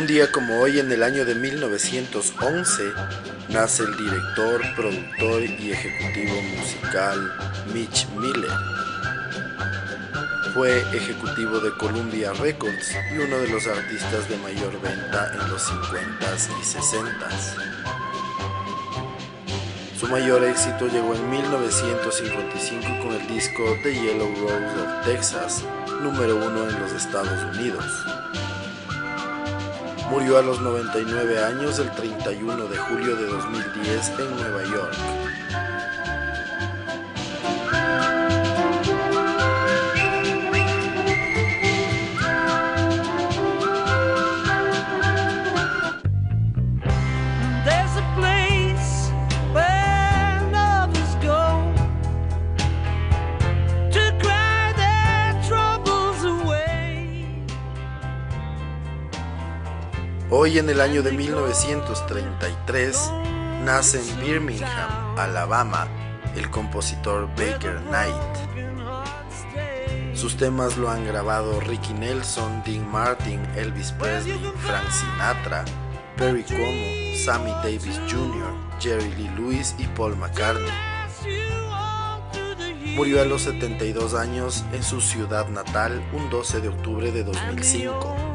Un día como hoy, en el año de 1911, nace el director, productor y ejecutivo musical Mitch Miller. Fue ejecutivo de Columbia Records y uno de los artistas de mayor venta en los 50s y 60s. Su mayor éxito llegó en 1955 con el disco The Yellow Rose of Texas, número uno en los Estados Unidos. Murió a los 99 años el 31 de julio de 2010 en Nueva York. Hoy en el año de 1933 nace en Birmingham, Alabama, el compositor Baker Knight. Sus temas lo han grabado Ricky Nelson, Dean Martin, Elvis Presley, Frank Sinatra, Perry Como, Sammy Davis Jr., Jerry Lee Lewis y Paul McCartney. Murió a los 72 años en su ciudad natal un 12 de octubre de 2005.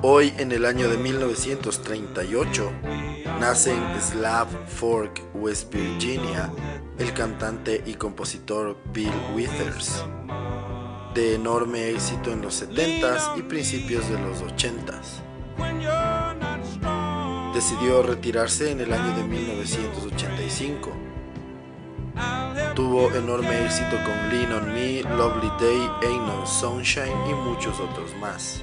Hoy, en el año de 1938, nace en Slab Fork, West Virginia, el cantante y compositor Bill Withers, de enorme éxito en los 70s y principios de los 80s. Decidió retirarse en el año de 1985. Tuvo enorme éxito con Lean on Me, Lovely Day, Ain't No Sunshine y muchos otros más.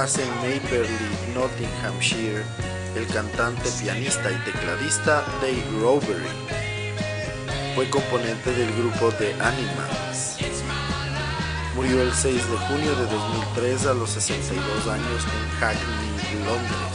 nace en Maperley, Nottinghamshire, el cantante, pianista y tecladista Dave Robery. Fue componente del grupo The Animals. Murió el 6 de junio de 2003 a los 62 años en Hackney, Londres.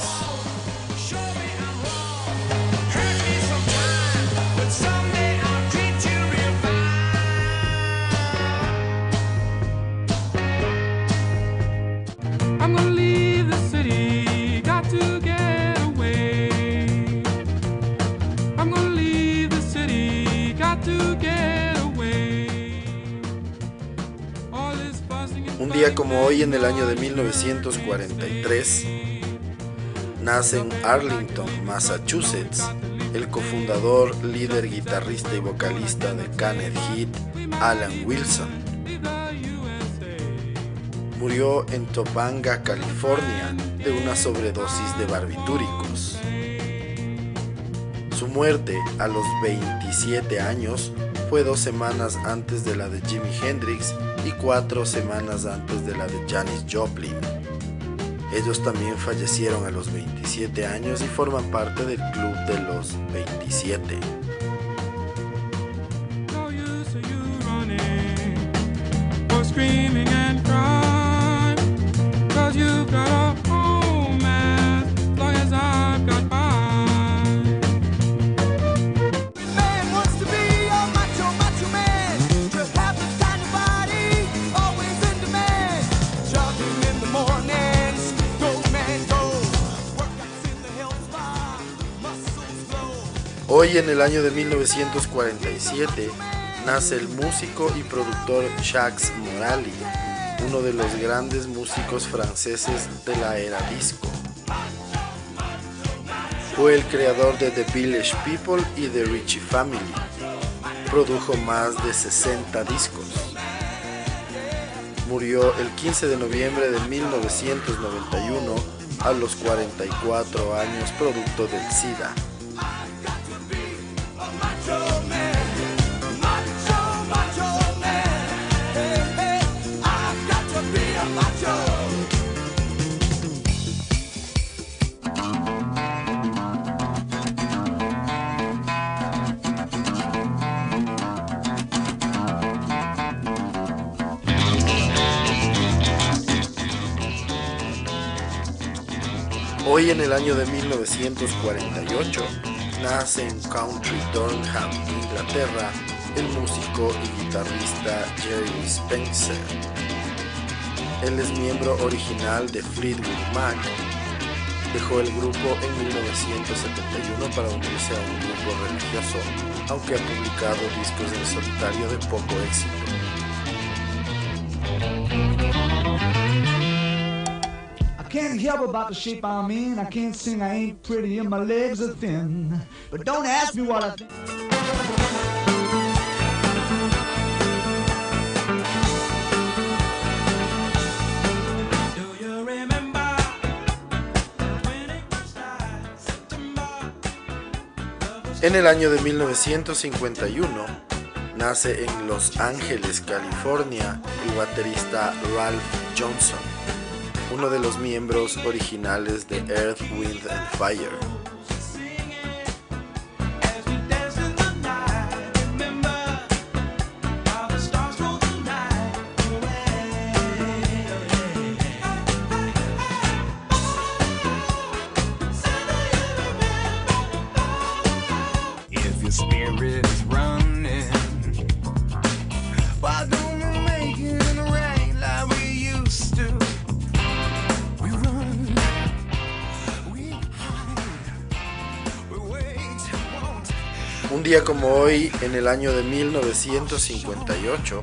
Hoy en el año de 1943, nace en Arlington, Massachusetts, el cofundador, líder, guitarrista y vocalista de Canet Heat, Alan Wilson. Murió en Topanga, California, de una sobredosis de barbitúricos. Su muerte a los 27 años fue dos semanas antes de la de Jimi Hendrix y cuatro semanas antes de la de Janis Joplin. Ellos también fallecieron a los 27 años y forman parte del club de los 27. Cause Hoy en el año de 1947 nace el músico y productor Jacques Morali, uno de los grandes músicos franceses de la era disco. Fue el creador de The Village People y The Richie Family. Produjo más de 60 discos. Murió el 15 de noviembre de 1991 a los 44 años producto del SIDA. Hoy en el año de 1948 nace en Country Durham, Inglaterra, el músico y guitarrista Jerry Spencer. Él es miembro original de Fleetwood Mac. Dejó el grupo en 1971 para unirse a un grupo religioso, aunque ha publicado discos en solitario de poco éxito. Can't help about the shape I'm in. I can't sing, I ain't pretty, and my legs are thin. But don't ask me what I think. En el año de 1951 nace en Los Ángeles, California, el baterista Ralph Johnson uno de los miembros originales de Earth, Wind and Fire. Como hoy, en el año de 1958,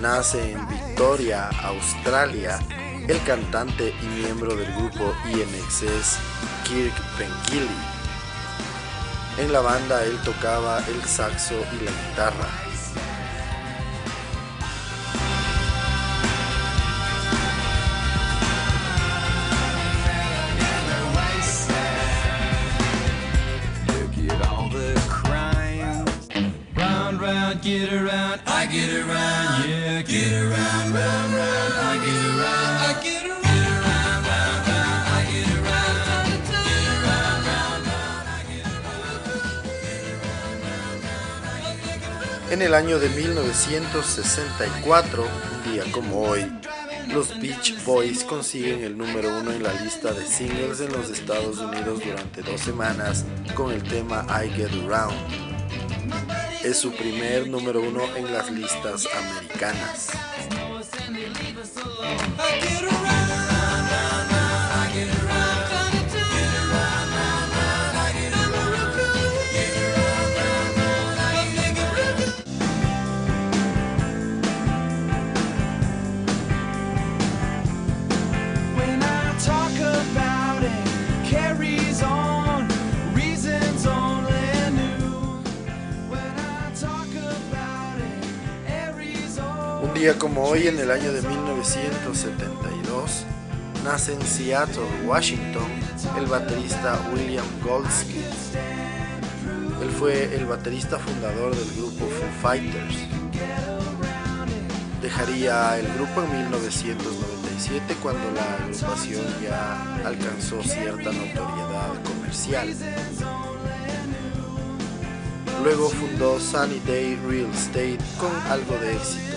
nace en Victoria, Australia, el cantante y miembro del grupo INXS Kirk Pengilly. En la banda él tocaba el saxo y la guitarra. En el año de 1964, un día como hoy, los Beach Boys consiguen el número uno en la lista de singles en los Estados Unidos durante dos semanas con el tema I Get Around. Es su primer número uno en las listas americanas. Como hoy, en el año de 1972, nace en Seattle, Washington, el baterista William Goldsmith. Él fue el baterista fundador del grupo Foo Fighters. Dejaría el grupo en 1997 cuando la agrupación ya alcanzó cierta notoriedad comercial. Luego fundó Sunny Day Real Estate con algo de éxito.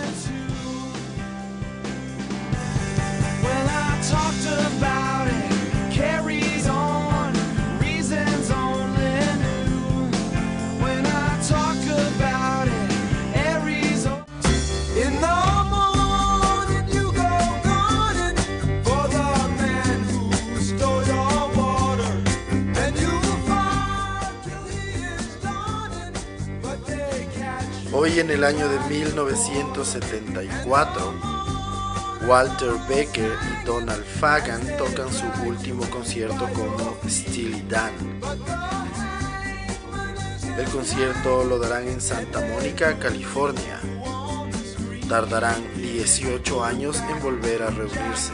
Hoy en el año de 1974 Walter Becker y Donald Fagan tocan su último concierto como Steely Dan. El concierto lo darán en Santa Mónica, California. Tardarán 18 años en volver a reunirse.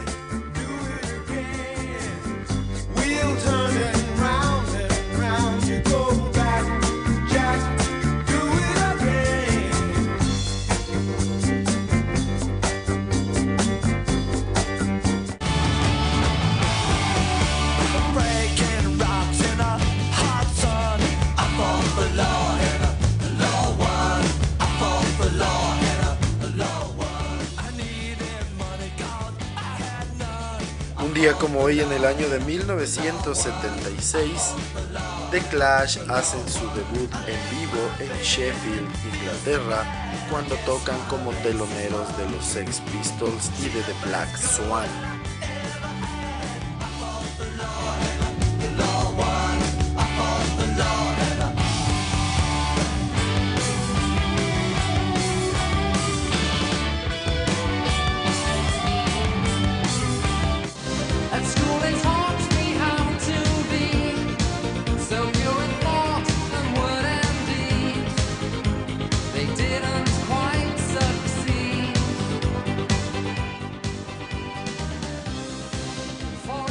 Hoy en el año de 1976, The Clash hacen su debut en vivo en Sheffield, Inglaterra, cuando tocan como teloneros de los Sex Pistols y de The Black Swan.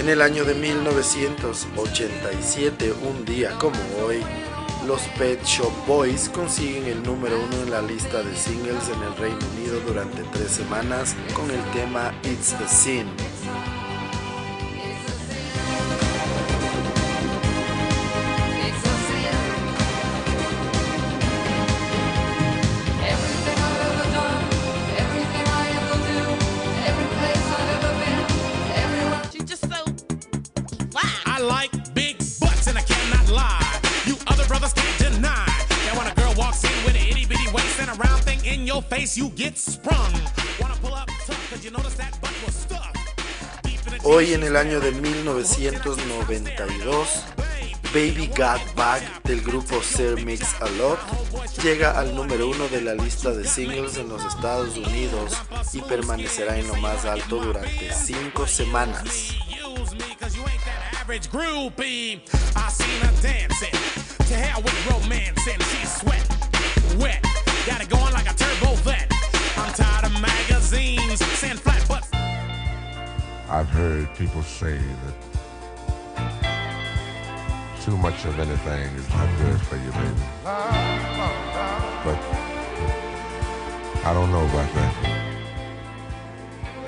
En el año de 1987, un día como hoy, los Pet Shop Boys consiguen el número uno en la lista de singles en el Reino Unido durante tres semanas con el tema It's a Sin. Hoy en el año de 1992, Baby. Got Back del grupo Sir Mix a Lot llega al número uno de la lista de singles en los Estados Unidos y permanecerá en lo más alto durante cinco semanas. I've heard people say that too much of anything is not good for you, baby. But I don't know about that.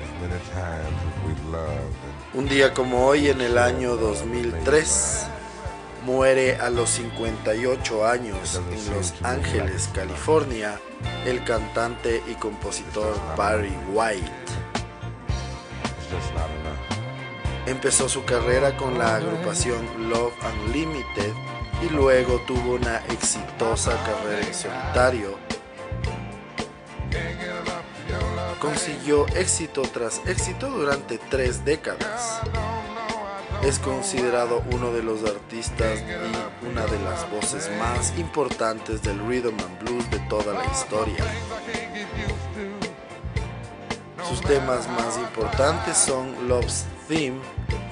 As many times as we loved Un día como hoy en el año 2003 muere a los 58 años en Los Ángeles, California, el cantante y compositor Barry White. Empezó su carrera con la agrupación Love Unlimited y luego tuvo una exitosa carrera en solitario. Consiguió éxito tras éxito durante tres décadas. Es considerado uno de los artistas y una de las voces más importantes del rhythm and blues de toda la historia. Sus temas más importantes son Love's Theme,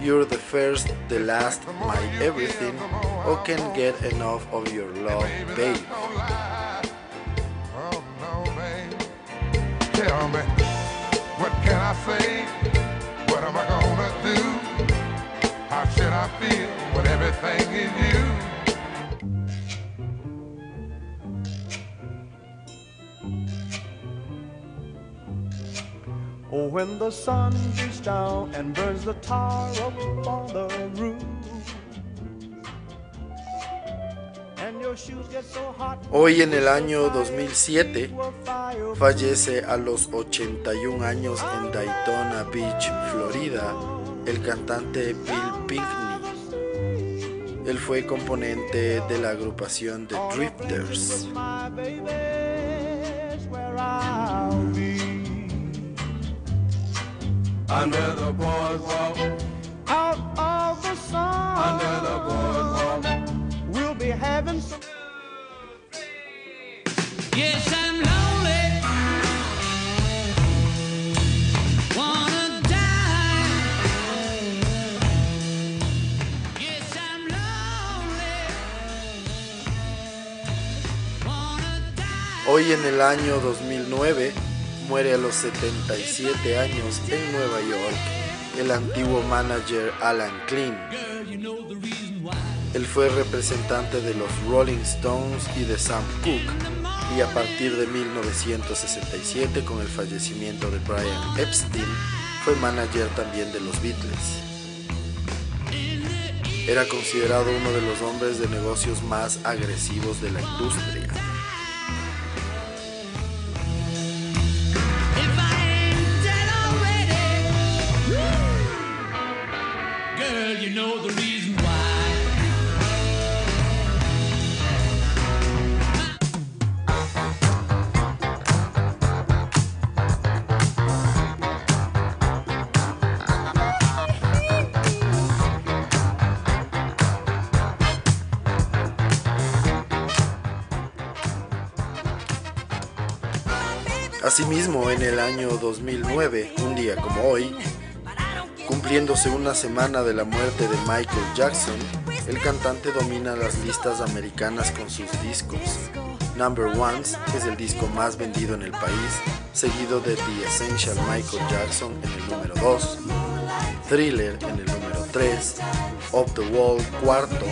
You're the First, The Last, My Everything oh, o Can't Get Enough of Your Love, oh, Babe. Tell me, what can I say? What am I gonna do? How should I feel when everything is you? When the sun beats down and burns the tar up on the roof. Hoy en el año 2007 fallece a los 81 años en Daytona Beach, Florida, el cantante Bill Pinkney. Él fue componente de la agrupación The Drifters. under the We'll be having. Yes, I'm lonely. Hoy en el año 2009 muere a los 77 años en Nueva York el antiguo manager Alan Klein. Él fue representante de los Rolling Stones y de Sam Cooke y a partir de 1967 con el fallecimiento de Brian Epstein fue manager también de los Beatles. Era considerado uno de los hombres de negocios más agresivos de la industria. En el año 2009, un día como hoy, cumpliéndose una semana de la muerte de Michael Jackson, el cantante domina las listas americanas con sus discos. Number Ones es el disco más vendido en el país, seguido de The Essential Michael Jackson en el número 2, Thriller en el número 3, Up the Wall cuarto,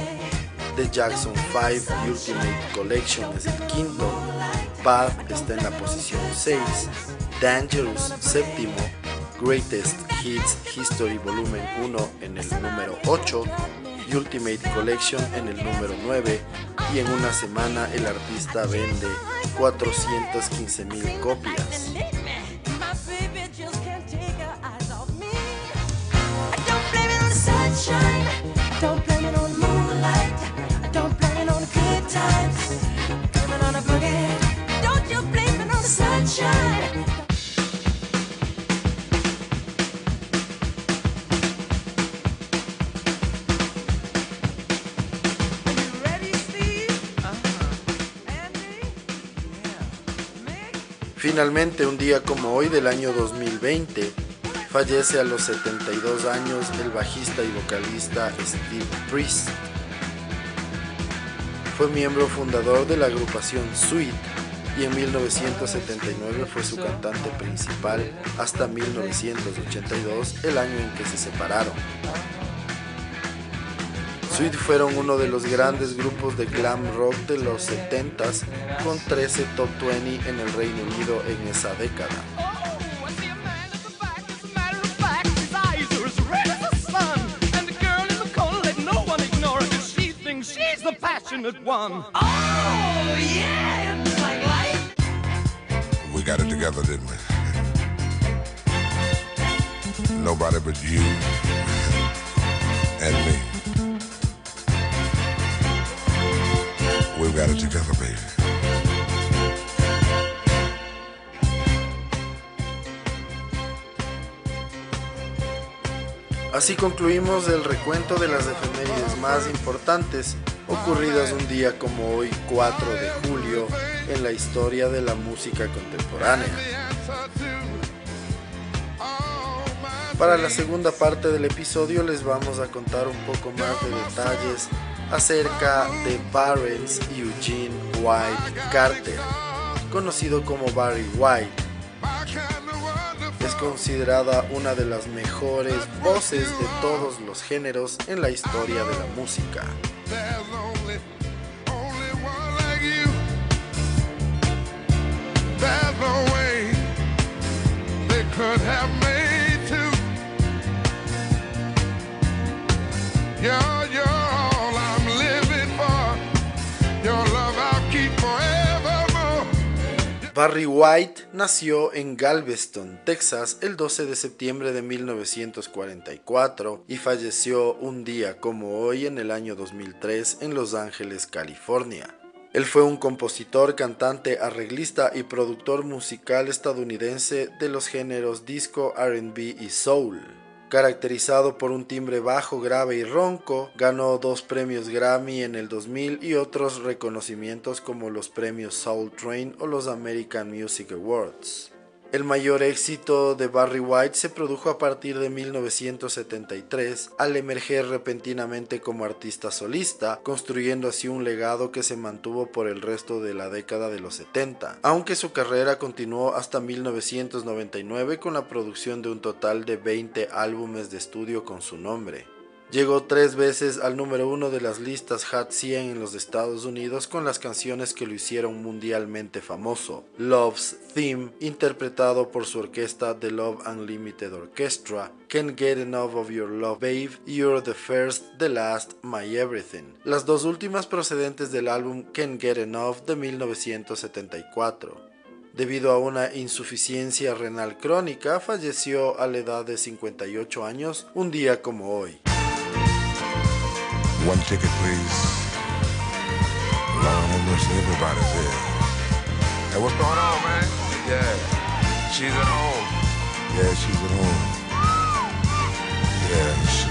The Jackson 5 Ultimate Collection es el quinto, Path está en la posición 6, Dangerous séptimo, Greatest Hits History Volumen 1 en el número 8, Ultimate Collection en el número 9 y en una semana el artista vende 415 mil copias. Finalmente, un día como hoy del año 2020, fallece a los 72 años el bajista y vocalista Steve Priest. Fue miembro fundador de la agrupación Sweet y en 1979 fue su cantante principal hasta 1982, el año en que se separaron. Sweet fueron uno de los grandes grupos de glam rock de los 70s, con 13 top 20 en el Reino Unido en esa década. We got it together, didn't we? Nobody but you and me. Así concluimos el recuento de las efemérides más importantes ocurridas un día como hoy 4 de julio en la historia de la música contemporánea. Para la segunda parte del episodio les vamos a contar un poco más de detalles acerca de Barrens Eugene White Carter, conocido como Barry White. Es considerada una de las mejores voces de todos los géneros en la historia de la música. Barry White nació en Galveston, Texas, el 12 de septiembre de 1944 y falleció un día como hoy en el año 2003 en Los Ángeles, California. Él fue un compositor, cantante, arreglista y productor musical estadounidense de los géneros disco, RB y soul. Caracterizado por un timbre bajo, grave y ronco, ganó dos premios Grammy en el 2000 y otros reconocimientos como los premios Soul Train o los American Music Awards. El mayor éxito de Barry White se produjo a partir de 1973 al emerger repentinamente como artista solista, construyendo así un legado que se mantuvo por el resto de la década de los 70, aunque su carrera continuó hasta 1999 con la producción de un total de 20 álbumes de estudio con su nombre. Llegó tres veces al número uno de las listas Hot 100 en los Estados Unidos con las canciones que lo hicieron mundialmente famoso. Love's Theme, interpretado por su orquesta The Love Unlimited Orchestra, Can't Get Enough of Your Love Babe, You're the First, The Last, My Everything. Las dos últimas procedentes del álbum Can't Get Enough de 1974. Debido a una insuficiencia renal crónica, falleció a la edad de 58 años un día como hoy. One ticket, please. Lord have mercy, everybody's here. Hey, what's going on, man? Yeah. She's at home. Yeah, she's at home. Yeah, she's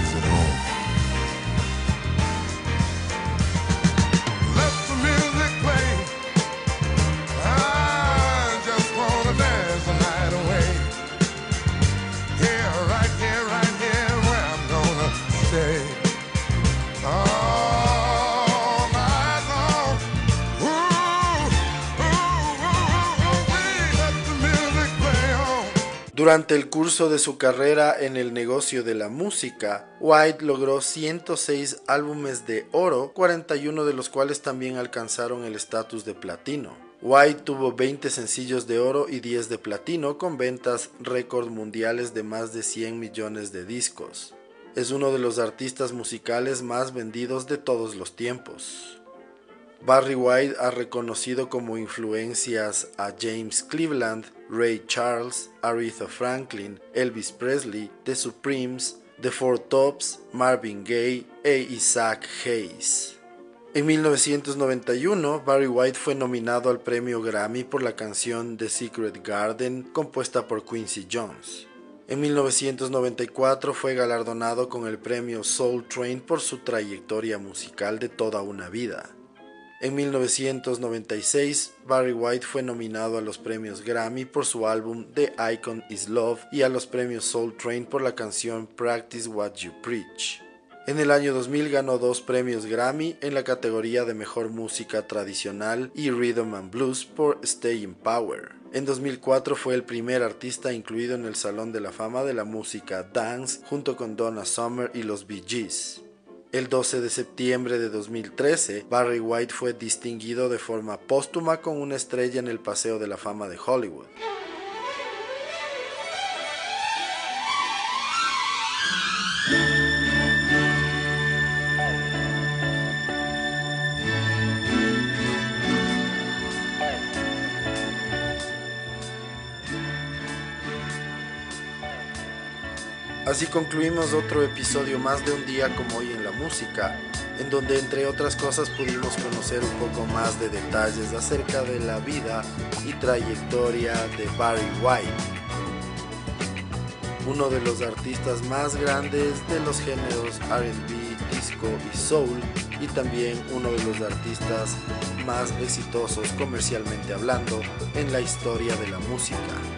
Durante el curso de su carrera en el negocio de la música, White logró 106 álbumes de oro, 41 de los cuales también alcanzaron el estatus de platino. White tuvo 20 sencillos de oro y 10 de platino con ventas récord mundiales de más de 100 millones de discos. Es uno de los artistas musicales más vendidos de todos los tiempos. Barry White ha reconocido como influencias a James Cleveland, Ray Charles, Aretha Franklin, Elvis Presley, The Supremes, The Four Tops, Marvin Gaye e Isaac Hayes. En 1991, Barry White fue nominado al premio Grammy por la canción The Secret Garden, compuesta por Quincy Jones. En 1994 fue galardonado con el premio Soul Train por su trayectoria musical de toda una vida. En 1996, Barry White fue nominado a los premios Grammy por su álbum The Icon Is Love y a los premios Soul Train por la canción Practice What You Preach. En el año 2000 ganó dos premios Grammy en la categoría de Mejor Música Tradicional y Rhythm and Blues por Stay in Power. En 2004 fue el primer artista incluido en el Salón de la Fama de la Música Dance junto con Donna Summer y los Bee Gees. El 12 de septiembre de 2013, Barry White fue distinguido de forma póstuma con una estrella en el Paseo de la Fama de Hollywood. Así concluimos otro episodio más de un día como hoy en la música, en donde entre otras cosas pudimos conocer un poco más de detalles acerca de la vida y trayectoria de Barry White, uno de los artistas más grandes de los géneros RB, disco y soul, y también uno de los artistas más exitosos comercialmente hablando en la historia de la música.